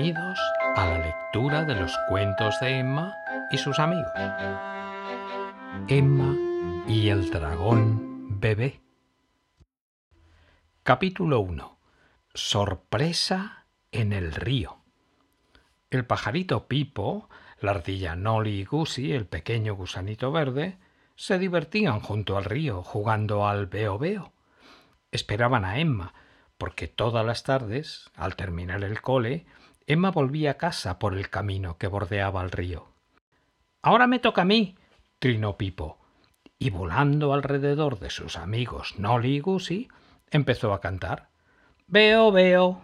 Bienvenidos a la lectura de los cuentos de Emma y sus amigos. Emma y el dragón bebé. Capítulo 1. Sorpresa en el río. El pajarito Pipo, la ardilla Nolly y Gussie, el pequeño gusanito verde, se divertían junto al río jugando al veo veo. Esperaban a Emma, porque todas las tardes, al terminar el cole, Emma volvía a casa por el camino que bordeaba el río. Ahora me toca a mí, trinó Pipo, y volando alrededor de sus amigos Nolly y Gussie, empezó a cantar. Veo, veo.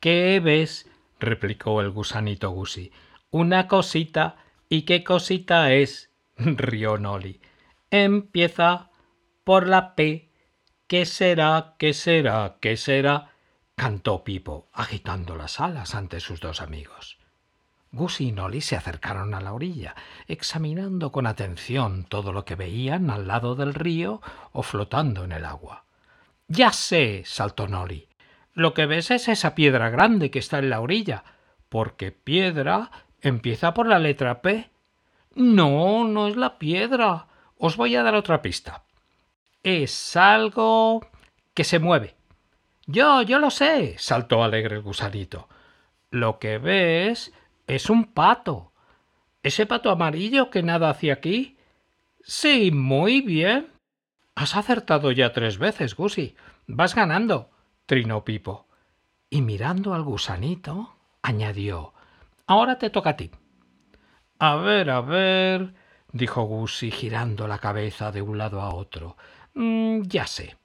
¿Qué ves? replicó el gusanito Gussie. Una cosita. ¿Y qué cosita es? rió Nolly. Empieza por la P. ¿Qué será? ¿Qué será? ¿Qué será? Cantó Pipo, agitando las alas ante sus dos amigos. Gussie y Nolly se acercaron a la orilla, examinando con atención todo lo que veían al lado del río o flotando en el agua. Ya sé, saltó Nolly. Lo que ves es esa piedra grande que está en la orilla, porque piedra empieza por la letra P. No, no es la piedra, os voy a dar otra pista. Es algo que se mueve. Yo, yo lo sé, saltó alegre el gusanito. Lo que ves es un pato. ¿Ese pato amarillo que nada hacia aquí? Sí, muy bien. Has acertado ya tres veces, Gusi. Vas ganando, trinó Pipo. Y mirando al gusanito, añadió Ahora te toca a ti. A ver, a ver dijo Gussie girando la cabeza de un lado a otro. Mm, ya sé.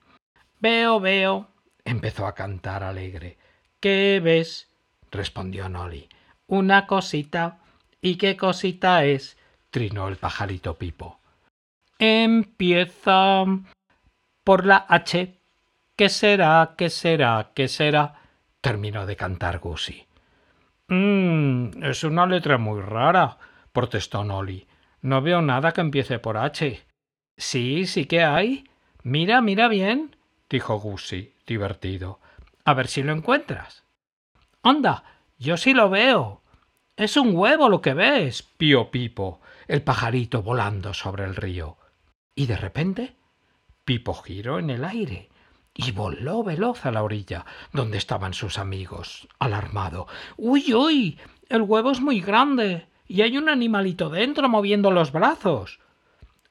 Veo, veo. Empezó a cantar alegre. ¿Qué ves? respondió Nolly. Una cosita. ¿Y qué cosita es? trinó el pajarito Pipo. Empieza por la H. ¿Qué será? ¿Qué será? ¿Qué será? terminó de cantar Gussie. Mmm, es una letra muy rara, protestó Nolly. No veo nada que empiece por H. Sí, sí que hay. Mira, mira bien, dijo Gussie, divertido. A ver si lo encuentras. Anda, yo sí lo veo. Es un huevo lo que ves, pío Pipo, el pajarito volando sobre el río. Y de repente, Pipo giró en el aire y voló veloz a la orilla, donde estaban sus amigos, alarmado. ¡Uy, uy! El huevo es muy grande y hay un animalito dentro moviendo los brazos.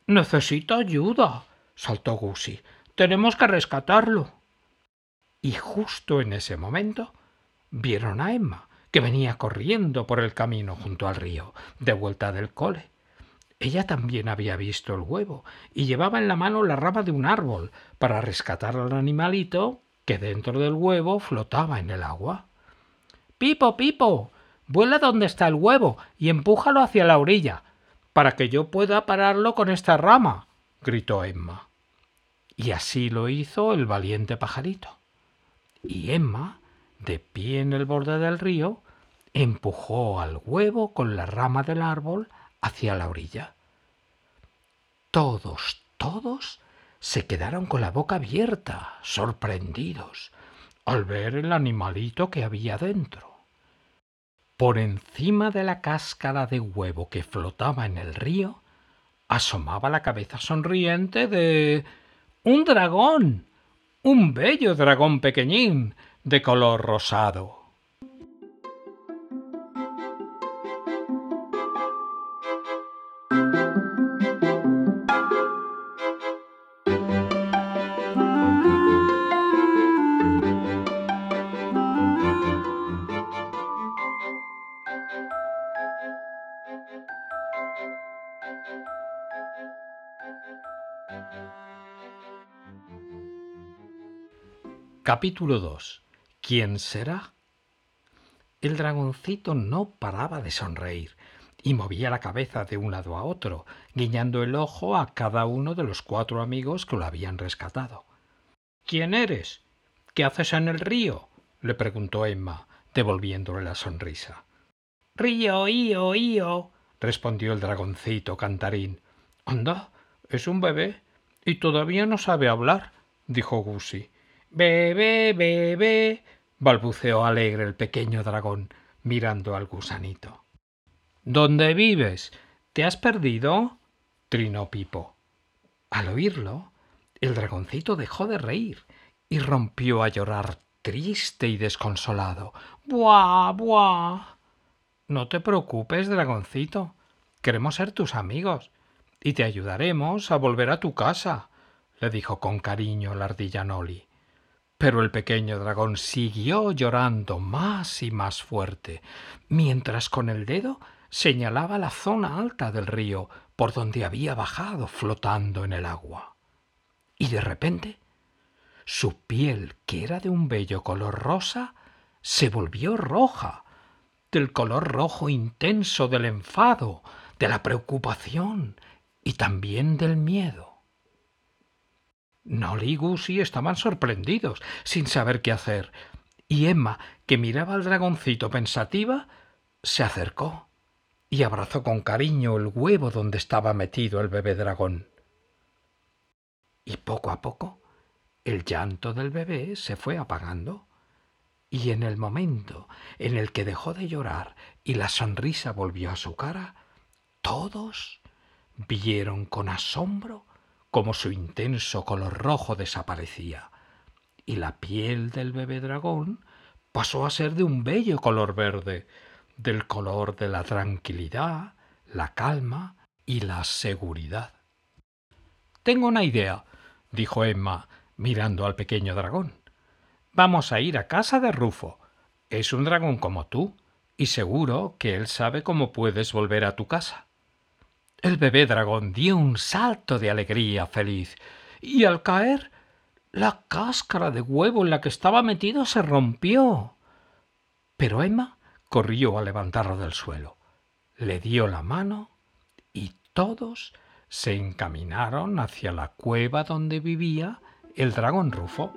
Necesita ayuda, saltó Gussie. Tenemos que rescatarlo. Y justo en ese momento vieron a Emma, que venía corriendo por el camino junto al río, de vuelta del cole. Ella también había visto el huevo y llevaba en la mano la rama de un árbol para rescatar al animalito que dentro del huevo flotaba en el agua. Pipo, Pipo, Vuela donde está el huevo y empújalo hacia la orilla, para que yo pueda pararlo con esta rama, gritó Emma. Y así lo hizo el valiente pajarito. Y Emma, de pie en el borde del río, empujó al huevo con la rama del árbol hacia la orilla. Todos, todos se quedaron con la boca abierta, sorprendidos, al ver el animalito que había dentro. Por encima de la cáscara de huevo que flotaba en el río, asomaba la cabeza sonriente de un dragón, un bello dragón pequeñín de color rosado. Capítulo 2. ¿Quién será? El dragoncito no paraba de sonreír y movía la cabeza de un lado a otro, guiñando el ojo a cada uno de los cuatro amigos que lo habían rescatado. ¿Quién eres? ¿Qué haces en el río? le preguntó Emma, devolviéndole la sonrisa. Río, ío, ío, respondió el dragoncito cantarín. Anda, es un bebé y todavía no sabe hablar, dijo Gussie Bebé, bebé, balbuceó alegre el pequeño dragón, mirando al gusanito. ¿Dónde vives? ¿Te has perdido? trinó Pipo. Al oírlo, el dragoncito dejó de reír y rompió a llorar triste y desconsolado. ¡Buah, buah! No te preocupes, dragoncito. Queremos ser tus amigos y te ayudaremos a volver a tu casa, le dijo con cariño la ardilla Noli. Pero el pequeño dragón siguió llorando más y más fuerte, mientras con el dedo señalaba la zona alta del río por donde había bajado flotando en el agua. Y de repente su piel, que era de un bello color rosa, se volvió roja, del color rojo intenso del enfado, de la preocupación y también del miedo. Nolly y estaban sorprendidos, sin saber qué hacer, y Emma, que miraba al dragoncito pensativa, se acercó y abrazó con cariño el huevo donde estaba metido el bebé dragón. Y poco a poco el llanto del bebé se fue apagando, y en el momento en el que dejó de llorar y la sonrisa volvió a su cara, todos vieron con asombro cómo su intenso color rojo desaparecía, y la piel del bebé dragón pasó a ser de un bello color verde, del color de la tranquilidad, la calma y la seguridad. Tengo una idea, dijo Emma, mirando al pequeño dragón. Vamos a ir a casa de Rufo. Es un dragón como tú, y seguro que él sabe cómo puedes volver a tu casa. El bebé dragón dio un salto de alegría feliz, y al caer la cáscara de huevo en la que estaba metido se rompió. Pero Emma corrió a levantarlo del suelo, le dio la mano y todos se encaminaron hacia la cueva donde vivía el dragón Rufo.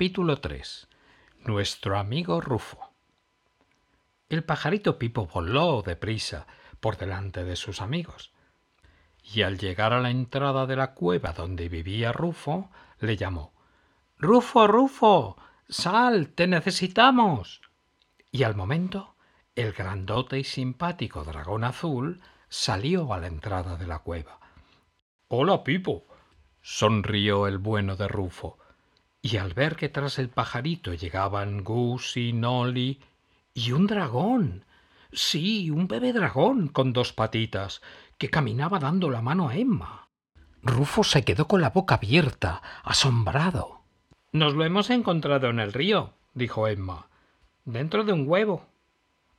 Capítulo 3. Nuestro amigo Rufo. El pajarito Pipo voló deprisa por delante de sus amigos, y al llegar a la entrada de la cueva donde vivía Rufo, le llamó Rufo, Rufo, sal, te necesitamos. Y al momento, el grandote y simpático dragón azul salió a la entrada de la cueva. Hola, Pipo, sonrió el bueno de Rufo y al ver que tras el pajarito llegaban Gussie, Nolly y un dragón, sí, un bebé dragón con dos patitas, que caminaba dando la mano a Emma. Rufo se quedó con la boca abierta, asombrado. Nos lo hemos encontrado en el río, dijo Emma, dentro de un huevo.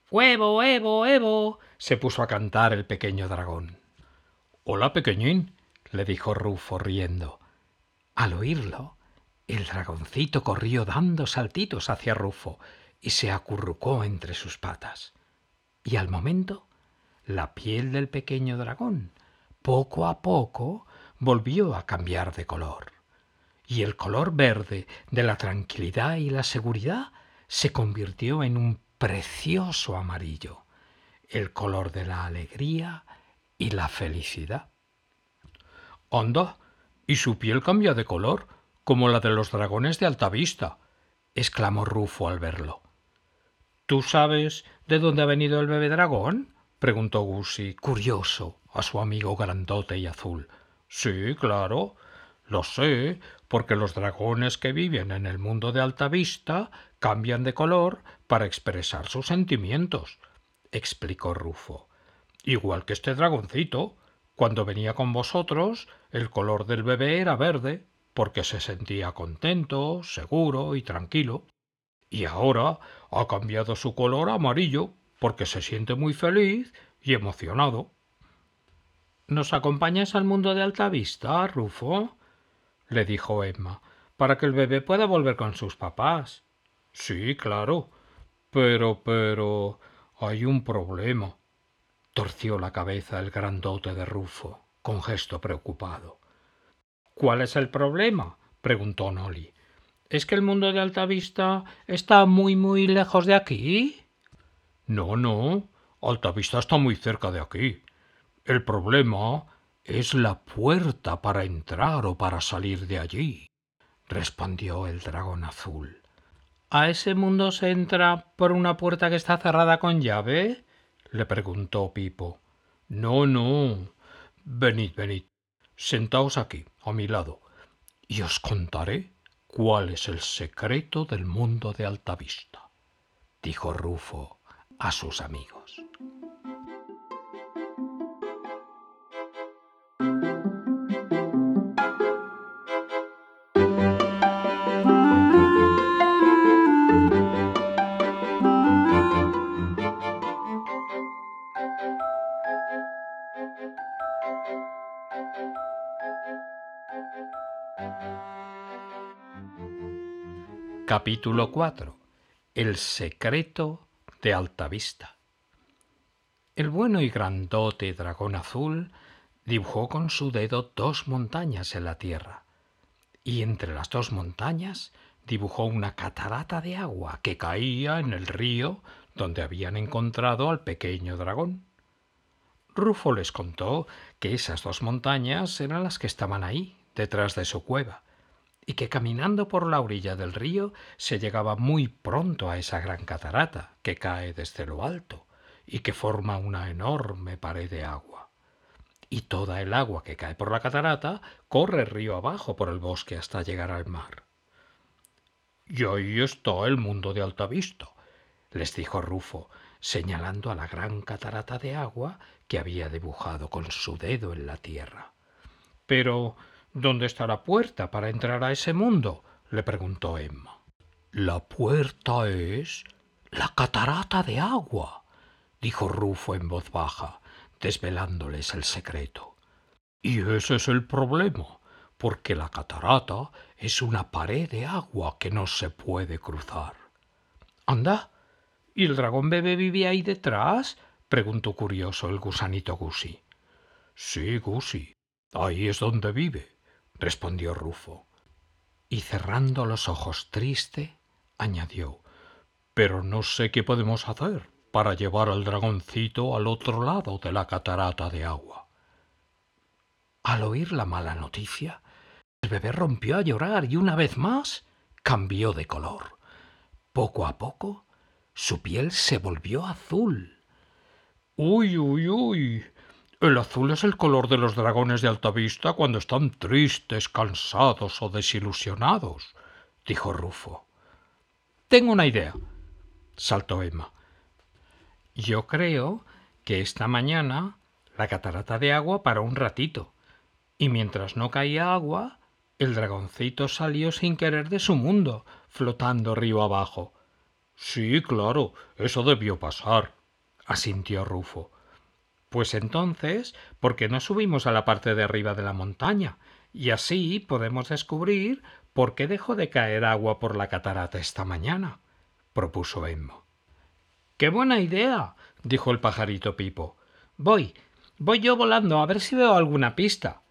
Huevo, huevo, huevo. se puso a cantar el pequeño dragón. Hola, pequeñín, le dijo Rufo riendo. Al oírlo, el dragoncito corrió dando saltitos hacia Rufo y se acurrucó entre sus patas. Y al momento, la piel del pequeño dragón, poco a poco, volvió a cambiar de color. Y el color verde de la tranquilidad y la seguridad se convirtió en un precioso amarillo, el color de la alegría y la felicidad. Anda, ¿y su piel cambia de color? Como la de los dragones de alta vista, exclamó Rufo al verlo. ¿Tú sabes de dónde ha venido el bebé dragón? preguntó Gussie, curioso, a su amigo grandote y azul. Sí, claro. Lo sé, porque los dragones que viven en el mundo de alta vista cambian de color para expresar sus sentimientos, explicó Rufo. Igual que este dragoncito. Cuando venía con vosotros, el color del bebé era verde, porque se sentía contento, seguro y tranquilo, y ahora ha cambiado su color a amarillo porque se siente muy feliz y emocionado. ¿Nos acompañas al mundo de alta vista, Rufo? le dijo Emma, para que el bebé pueda volver con sus papás. Sí, claro. Pero, pero. Hay un problema. Torció la cabeza el grandote de Rufo, con gesto preocupado. ¿Cuál es el problema? preguntó Noli. ¿Es que el mundo de Altavista está muy, muy lejos de aquí? No, no. Altavista está muy cerca de aquí. El problema es la puerta para entrar o para salir de allí, respondió el dragón azul. ¿A ese mundo se entra por una puerta que está cerrada con llave? le preguntó Pipo. No, no. Venid, venid. Sentaos aquí, a mi lado, y os contaré cuál es el secreto del mundo de Altavista, dijo Rufo a sus amigos. Capítulo 4. El secreto de Altavista. El bueno y grandote dragón azul dibujó con su dedo dos montañas en la tierra, y entre las dos montañas dibujó una catarata de agua que caía en el río donde habían encontrado al pequeño dragón. Rufo les contó que esas dos montañas eran las que estaban ahí, detrás de su cueva, y que caminando por la orilla del río se llegaba muy pronto a esa gran catarata que cae desde lo alto y que forma una enorme pared de agua. Y toda el agua que cae por la catarata corre río abajo por el bosque hasta llegar al mar. Y ahí está el mundo de Altavista, les dijo Rufo, señalando a la gran catarata de agua que había dibujado con su dedo en la tierra. Pero ¿Dónde está la puerta para entrar a ese mundo? le preguntó Emma. La puerta es la catarata de agua, dijo Rufo en voz baja, desvelándoles el secreto. Y ese es el problema, porque la catarata es una pared de agua que no se puede cruzar. Anda, ¿y el dragón bebé vive ahí detrás? preguntó curioso el gusanito Gusi. Sí, Gusi, ahí es donde vive respondió Rufo. Y cerrando los ojos triste, añadió Pero no sé qué podemos hacer para llevar al dragoncito al otro lado de la catarata de agua. Al oír la mala noticia, el bebé rompió a llorar y una vez más cambió de color. Poco a poco, su piel se volvió azul. Uy, uy, uy. El azul es el color de los dragones de Altavista cuando están tristes, cansados o desilusionados, dijo Rufo. Tengo una idea, saltó Emma. Yo creo que esta mañana la catarata de agua paró un ratito, y mientras no caía agua, el dragoncito salió sin querer de su mundo, flotando río abajo. Sí, claro, eso debió pasar, asintió Rufo. Pues entonces, ¿por qué no subimos a la parte de arriba de la montaña? Y así podemos descubrir por qué dejó de caer agua por la catarata esta mañana, propuso Emma. ¡Qué buena idea! dijo el pajarito Pipo. Voy, voy yo volando a ver si veo alguna pista.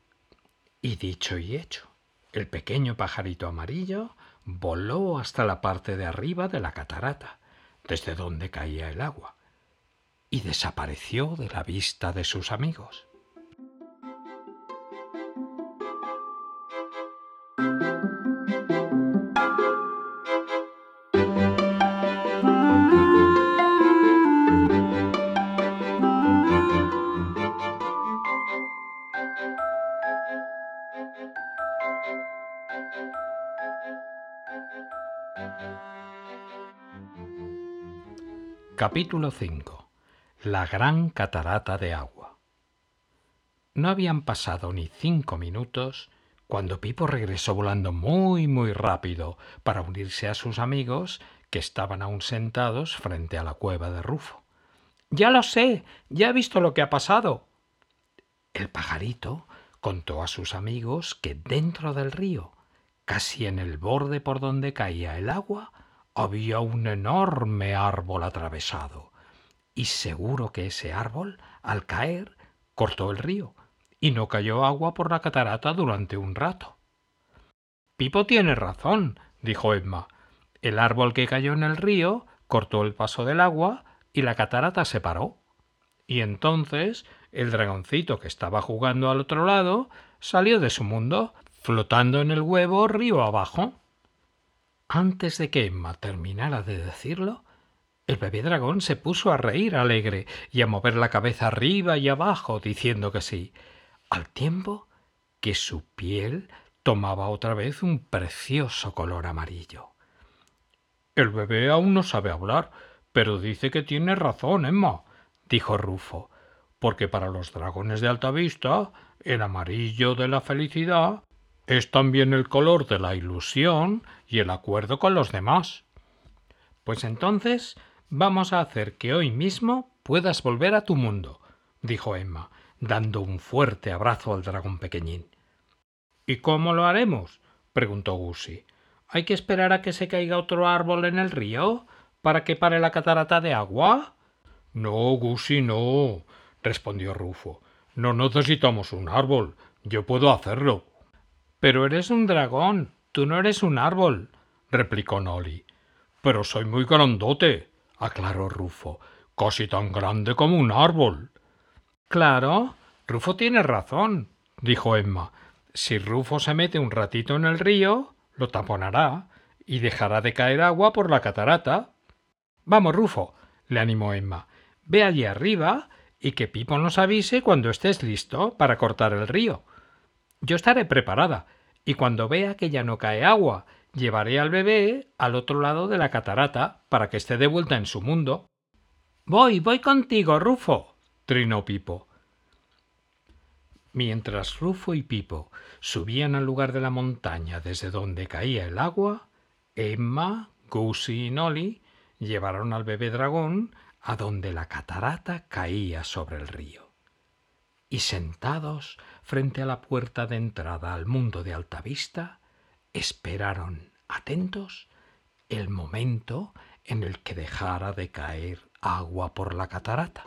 Y dicho y hecho, el pequeño pajarito amarillo voló hasta la parte de arriba de la catarata, desde donde caía el agua y desapareció de la vista de sus amigos. Capítulo 5 la gran catarata de agua. No habían pasado ni cinco minutos cuando Pipo regresó volando muy muy rápido para unirse a sus amigos que estaban aún sentados frente a la cueva de Rufo. Ya lo sé, ya he visto lo que ha pasado. El pajarito contó a sus amigos que dentro del río, casi en el borde por donde caía el agua, había un enorme árbol atravesado y seguro que ese árbol, al caer, cortó el río y no cayó agua por la catarata durante un rato. Pipo tiene razón, dijo Emma. El árbol que cayó en el río cortó el paso del agua y la catarata se paró. Y entonces el dragoncito que estaba jugando al otro lado salió de su mundo, flotando en el huevo río abajo. Antes de que Emma terminara de decirlo, el bebé dragón se puso a reír alegre y a mover la cabeza arriba y abajo, diciendo que sí, al tiempo que su piel tomaba otra vez un precioso color amarillo. El bebé aún no sabe hablar, pero dice que tiene razón, Emma, dijo Rufo, porque para los dragones de alta vista el amarillo de la felicidad es también el color de la ilusión y el acuerdo con los demás. Pues entonces vamos a hacer que hoy mismo puedas volver a tu mundo, dijo Emma, dando un fuerte abrazo al dragón pequeñín. ¿Y cómo lo haremos? preguntó Gussie. ¿Hay que esperar a que se caiga otro árbol en el río para que pare la catarata de agua? No, Gussie, no, respondió Rufo. No necesitamos un árbol. Yo puedo hacerlo. Pero eres un dragón. Tú no eres un árbol, replicó Noli. Pero soy muy grandote, aclaró Rufo. Casi tan grande como un árbol. Claro, Rufo tiene razón, dijo Emma. Si Rufo se mete un ratito en el río, lo taponará y dejará de caer agua por la catarata. Vamos, Rufo, le animó Emma. Ve allí arriba y que Pipo nos avise cuando estés listo para cortar el río. Yo estaré preparada, y cuando vea que ya no cae agua, llevaré al bebé al otro lado de la catarata para que esté de vuelta en su mundo. Voy, voy contigo, Rufo, trinó Pipo. Mientras Rufo y Pipo subían al lugar de la montaña desde donde caía el agua, Emma, Gussie y Nolly llevaron al bebé dragón a donde la catarata caía sobre el río. Y sentados frente a la puerta de entrada al mundo de Altavista, esperaron, atentos, el momento en el que dejara de caer agua por la catarata.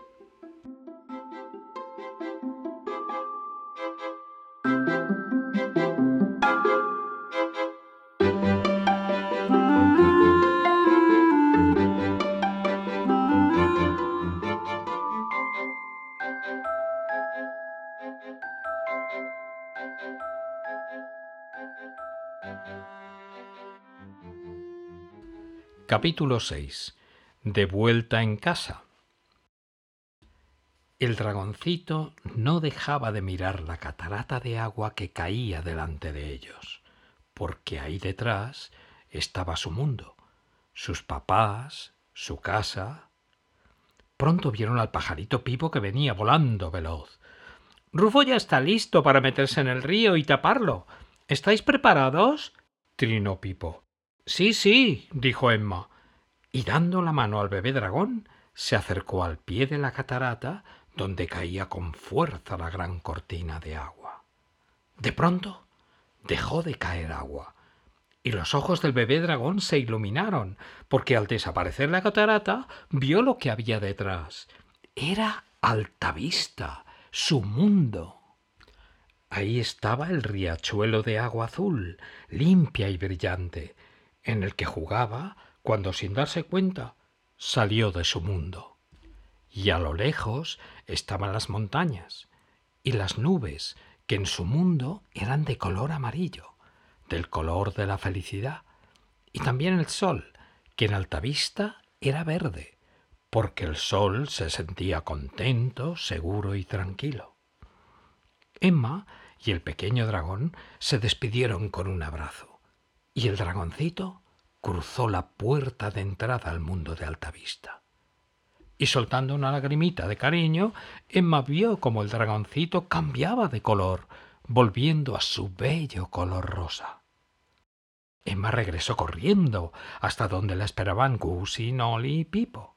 Capítulo 6. De vuelta en casa. El dragoncito no dejaba de mirar la catarata de agua que caía delante de ellos, porque ahí detrás estaba su mundo, sus papás, su casa. Pronto vieron al pajarito Pipo que venía volando veloz. Rufo ya está listo para meterse en el río y taparlo. ¿Estáis preparados? trinó Pipo. Sí, sí, dijo Emma, y dando la mano al bebé dragón, se acercó al pie de la catarata donde caía con fuerza la gran cortina de agua. De pronto dejó de caer agua, y los ojos del bebé dragón se iluminaron, porque al desaparecer la catarata vio lo que había detrás. Era Altavista, su mundo. Ahí estaba el riachuelo de agua azul, limpia y brillante, en el que jugaba cuando sin darse cuenta salió de su mundo. Y a lo lejos estaban las montañas y las nubes que en su mundo eran de color amarillo, del color de la felicidad, y también el sol, que en alta vista era verde, porque el sol se sentía contento, seguro y tranquilo. Emma y el pequeño dragón se despidieron con un abrazo y el dragoncito cruzó la puerta de entrada al mundo de alta vista. Y soltando una lagrimita de cariño, Emma vio como el dragoncito cambiaba de color, volviendo a su bello color rosa. Emma regresó corriendo hasta donde la esperaban Gussie, Nolly y Pipo.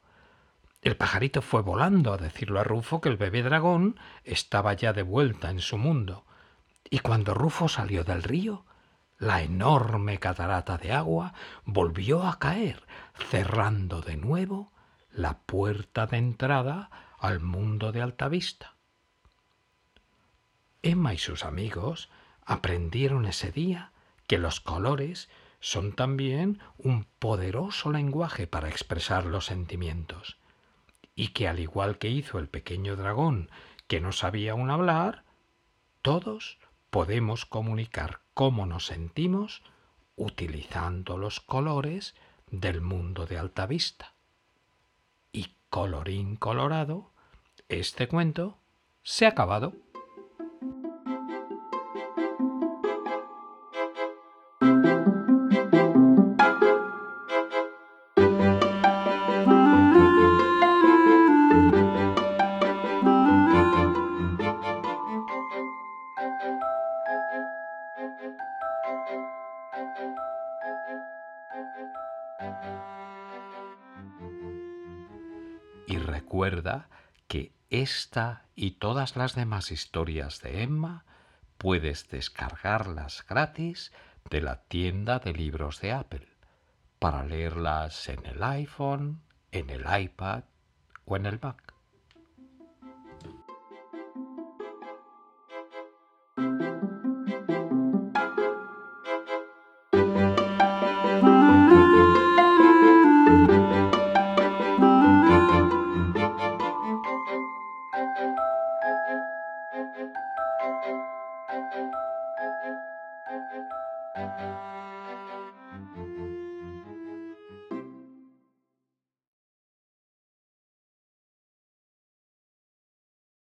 El pajarito fue volando a decirlo a Rufo que el bebé dragón estaba ya de vuelta en su mundo. Y cuando Rufo salió del río, la enorme catarata de agua volvió a caer, cerrando de nuevo la puerta de entrada al mundo de Altavista. Emma y sus amigos aprendieron ese día que los colores son también un poderoso lenguaje para expresar los sentimientos y que al igual que hizo el pequeño dragón que no sabía aún hablar, todos podemos comunicar cómo nos sentimos utilizando los colores del mundo de alta vista. Y colorín colorado, este cuento se ha acabado. Esta y todas las demás historias de Emma puedes descargarlas gratis de la tienda de libros de Apple para leerlas en el iPhone, en el iPad o en el Mac.